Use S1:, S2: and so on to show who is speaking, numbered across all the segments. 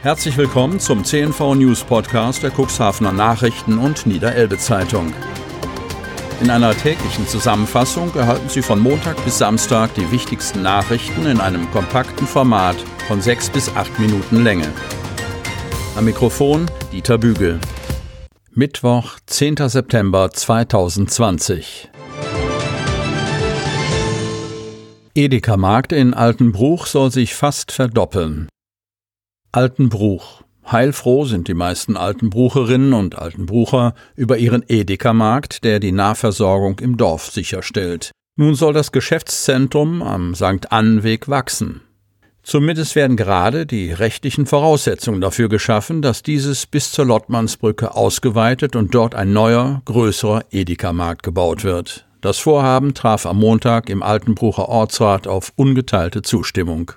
S1: Herzlich willkommen zum CNV News Podcast der Cuxhavener Nachrichten und Niederelbe Zeitung. In einer täglichen Zusammenfassung erhalten Sie von Montag bis Samstag die wichtigsten Nachrichten in einem kompakten Format von sechs bis acht Minuten Länge. Am Mikrofon Dieter Bügel. Mittwoch, 10. September 2020. Edeka Markt in Altenbruch soll sich fast verdoppeln. Altenbruch. Heilfroh sind die meisten Altenbrucherinnen und Altenbrucher über ihren Edeka-Markt, der die Nahversorgung im Dorf sicherstellt. Nun soll das Geschäftszentrum am St. Annenweg wachsen. Zumindest werden gerade die rechtlichen Voraussetzungen dafür geschaffen, dass dieses bis zur Lottmannsbrücke ausgeweitet und dort ein neuer, größerer Edeka-Markt gebaut wird. Das Vorhaben traf am Montag im Altenbrucher Ortsrat auf ungeteilte Zustimmung.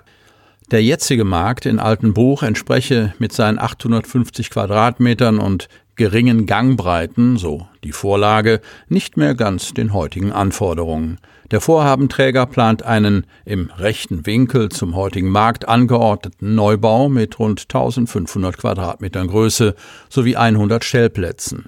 S1: Der jetzige Markt in Altenbruch entspreche mit seinen 850 Quadratmetern und geringen Gangbreiten, so die Vorlage, nicht mehr ganz den heutigen Anforderungen. Der Vorhabenträger plant einen im rechten Winkel zum heutigen Markt angeordneten Neubau mit rund 1500 Quadratmetern Größe sowie 100 Stellplätzen.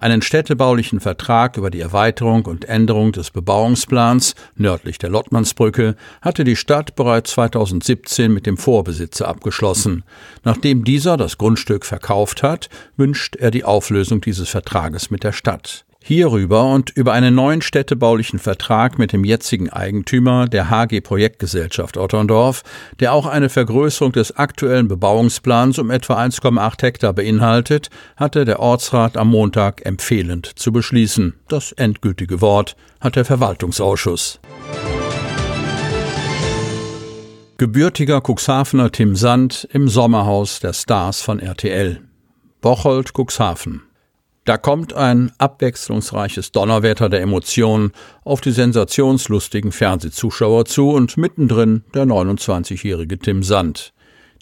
S1: Einen städtebaulichen Vertrag über die Erweiterung und Änderung des Bebauungsplans nördlich der Lottmannsbrücke hatte die Stadt bereits 2017 mit dem Vorbesitzer abgeschlossen. Nachdem dieser das Grundstück verkauft hat, wünscht er die Auflösung dieses Vertrages mit der Stadt. Hierüber und über einen neuen städtebaulichen Vertrag mit dem jetzigen Eigentümer der HG Projektgesellschaft Otterndorf, der auch eine Vergrößerung des aktuellen Bebauungsplans um etwa 1,8 Hektar beinhaltet, hatte der Ortsrat am Montag empfehlend zu beschließen. Das endgültige Wort hat der Verwaltungsausschuss. Gebürtiger Cuxhavener Tim Sand im Sommerhaus der Stars von RTL. Bocholt, Cuxhaven. Da kommt ein abwechslungsreiches Donnerwetter der Emotionen auf die sensationslustigen Fernsehzuschauer zu und mittendrin der 29-jährige Tim Sand.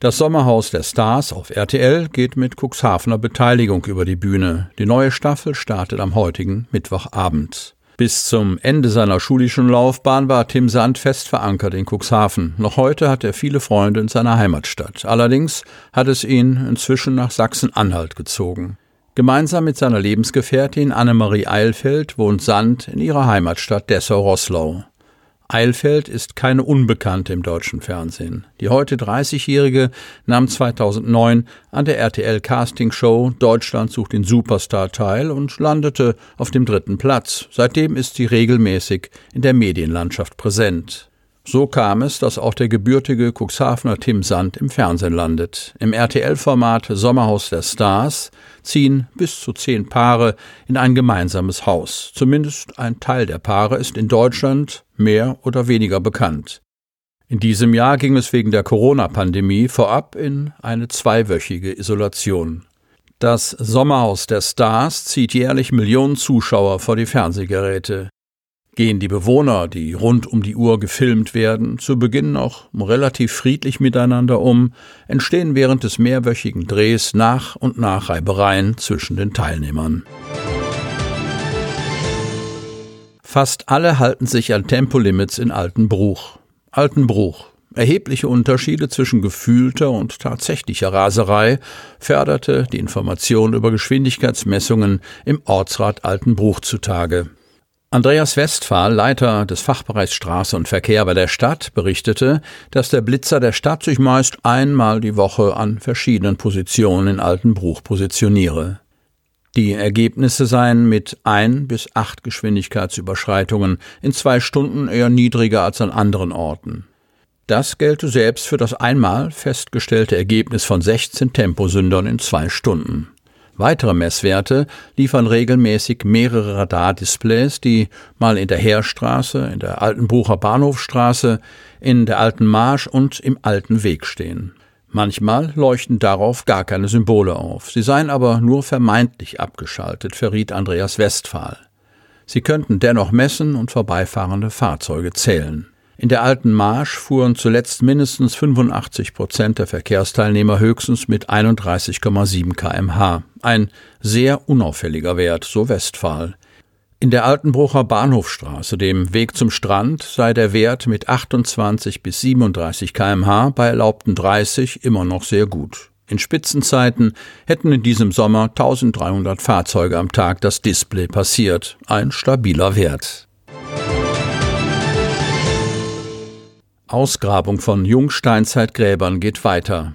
S1: Das Sommerhaus der Stars auf RTL geht mit Cuxhavener Beteiligung über die Bühne. Die neue Staffel startet am heutigen Mittwochabend. Bis zum Ende seiner schulischen Laufbahn war Tim Sand fest verankert in Cuxhaven. Noch heute hat er viele Freunde in seiner Heimatstadt. Allerdings hat es ihn inzwischen nach Sachsen-Anhalt gezogen. Gemeinsam mit seiner Lebensgefährtin Annemarie Eilfeld wohnt Sand in ihrer Heimatstadt Dessau-Roßlau. Eilfeld ist keine Unbekannte im deutschen Fernsehen. Die heute 30-Jährige nahm 2009 an der RTL Casting Show Deutschland sucht den Superstar teil und landete auf dem dritten Platz. Seitdem ist sie regelmäßig in der Medienlandschaft präsent. So kam es, dass auch der gebürtige Cuxhavener Tim Sand im Fernsehen landet. Im RTL-Format Sommerhaus der Stars ziehen bis zu zehn Paare in ein gemeinsames Haus. Zumindest ein Teil der Paare ist in Deutschland mehr oder weniger bekannt. In diesem Jahr ging es wegen der Corona-Pandemie vorab in eine zweiwöchige Isolation. Das Sommerhaus der Stars zieht jährlich Millionen Zuschauer vor die Fernsehgeräte gehen die Bewohner, die rund um die Uhr gefilmt werden, zu Beginn noch relativ friedlich miteinander um, entstehen während des mehrwöchigen Drehs nach und nach Reibereien zwischen den Teilnehmern. Fast alle halten sich an Tempolimits in Altenbruch. Altenbruch. Erhebliche Unterschiede zwischen gefühlter und tatsächlicher Raserei förderte die Information über Geschwindigkeitsmessungen im Ortsrat Altenbruch zutage. Andreas Westphal, Leiter des Fachbereichs Straße und Verkehr bei der Stadt, berichtete, dass der Blitzer der Stadt sich meist einmal die Woche an verschiedenen Positionen in Altenbruch positioniere. Die Ergebnisse seien mit ein bis acht Geschwindigkeitsüberschreitungen in zwei Stunden eher niedriger als an anderen Orten. Das gelte selbst für das einmal festgestellte Ergebnis von 16 Temposündern in zwei Stunden. Weitere Messwerte liefern regelmäßig mehrere Radardisplays, die mal in der Heerstraße, in der Altenbrucher Bahnhofstraße, in der Alten Marsch und im Alten Weg stehen. Manchmal leuchten darauf gar keine Symbole auf. Sie seien aber nur vermeintlich abgeschaltet, verriet Andreas Westphal. Sie könnten dennoch messen und vorbeifahrende Fahrzeuge zählen. In der alten Marsch fuhren zuletzt mindestens 85 Prozent der Verkehrsteilnehmer höchstens mit 31,7 kmh. Ein sehr unauffälliger Wert, so Westphal. In der Altenbrucher Bahnhofstraße, dem Weg zum Strand, sei der Wert mit 28 bis 37 kmh bei erlaubten 30 immer noch sehr gut. In Spitzenzeiten hätten in diesem Sommer 1300 Fahrzeuge am Tag das Display passiert. Ein stabiler Wert. Ausgrabung von Jungsteinzeitgräbern geht weiter.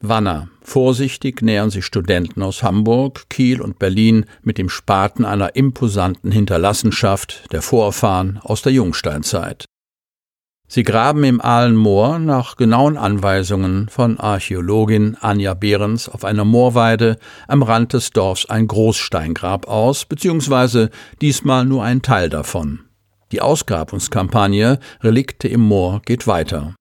S1: Wanner. Vorsichtig nähern sich Studenten aus Hamburg, Kiel und Berlin mit dem Spaten einer imposanten Hinterlassenschaft der Vorfahren aus der Jungsteinzeit. Sie graben im Ahlenmoor nach genauen Anweisungen von Archäologin Anja Behrens auf einer Moorweide am Rand des Dorfs ein Großsteingrab aus, beziehungsweise diesmal nur ein Teil davon. Die Ausgrabungskampagne Relikte im Moor geht weiter.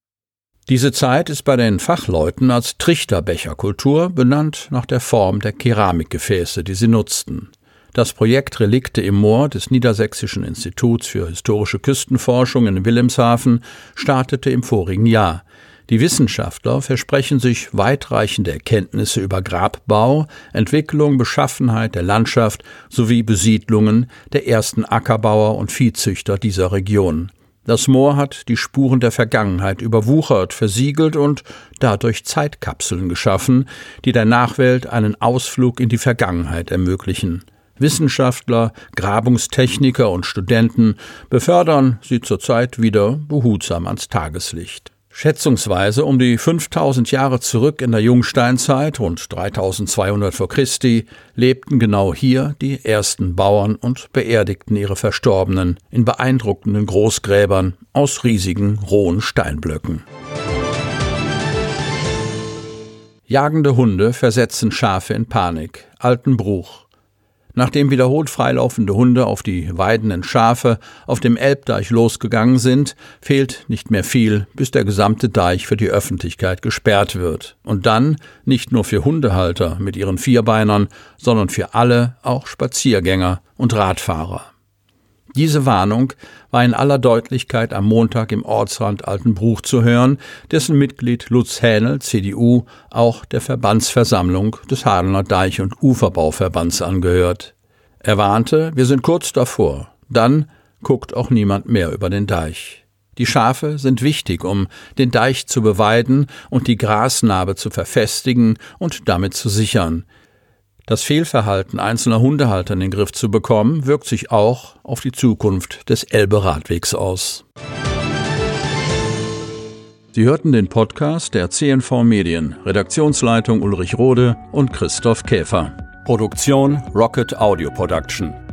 S1: Diese Zeit ist bei den Fachleuten als Trichterbecherkultur benannt nach der Form der Keramikgefäße, die sie nutzten. Das Projekt Relikte im Moor des Niedersächsischen Instituts für historische Küstenforschung in Wilhelmshaven startete im vorigen Jahr. Die Wissenschaftler versprechen sich weitreichende Erkenntnisse über Grabbau, Entwicklung, Beschaffenheit der Landschaft sowie Besiedlungen der ersten Ackerbauer und Viehzüchter dieser Region. Das Moor hat die Spuren der Vergangenheit überwuchert, versiegelt und dadurch Zeitkapseln geschaffen, die der Nachwelt einen Ausflug in die Vergangenheit ermöglichen. Wissenschaftler, Grabungstechniker und Studenten befördern sie zurzeit wieder behutsam ans Tageslicht. Schätzungsweise um die 5000 Jahre zurück in der Jungsteinzeit, rund 3200 vor Christi, lebten genau hier die ersten Bauern und beerdigten ihre Verstorbenen in beeindruckenden Großgräbern aus riesigen rohen Steinblöcken. Jagende Hunde versetzen Schafe in Panik. Altenbruch. Nachdem wiederholt freilaufende Hunde auf die weidenden Schafe auf dem Elbdeich losgegangen sind, fehlt nicht mehr viel, bis der gesamte Deich für die Öffentlichkeit gesperrt wird. Und dann nicht nur für Hundehalter mit ihren Vierbeinern, sondern für alle, auch Spaziergänger und Radfahrer. Diese Warnung war in aller Deutlichkeit am Montag im Ortsrand Altenbruch zu hören, dessen Mitglied Lutz Hähnel, CDU, auch der Verbandsversammlung des Hadener Deich- und Uferbauverbands angehört. Er warnte, wir sind kurz davor. Dann guckt auch niemand mehr über den Deich. Die Schafe sind wichtig, um den Deich zu beweiden und die Grasnarbe zu verfestigen und damit zu sichern. Das Fehlverhalten einzelner Hundehalter in den Griff zu bekommen, wirkt sich auch auf die Zukunft des Elbe-Radwegs aus. Sie hörten den Podcast der CNV Medien, Redaktionsleitung Ulrich Rode und Christoph Käfer. Produktion Rocket Audio Production.